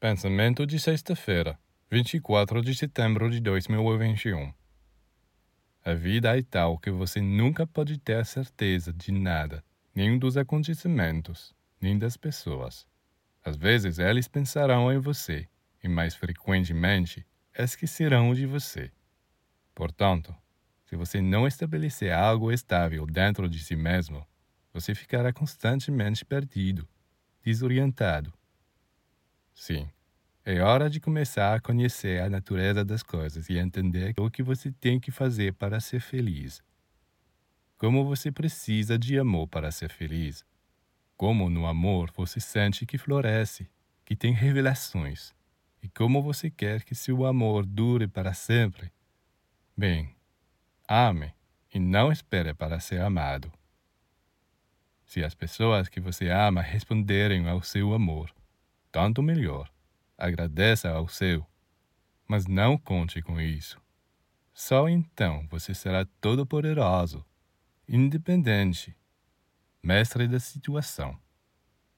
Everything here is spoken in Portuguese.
Pensamento de sexta-feira, 24 de setembro de 2021. A vida é tal que você nunca pode ter certeza de nada, nem dos acontecimentos, nem das pessoas. Às vezes eles pensarão em você e, mais frequentemente, esquecerão de você. Portanto, se você não estabelecer algo estável dentro de si mesmo, você ficará constantemente perdido, desorientado Sim, é hora de começar a conhecer a natureza das coisas e entender o que você tem que fazer para ser feliz. Como você precisa de amor para ser feliz. Como no amor você sente que floresce, que tem revelações. E como você quer que seu amor dure para sempre. Bem, ame e não espere para ser amado. Se as pessoas que você ama responderem ao seu amor, tanto melhor. Agradeça ao seu, mas não conte com isso. Só então você será todo-poderoso, independente, mestre da situação.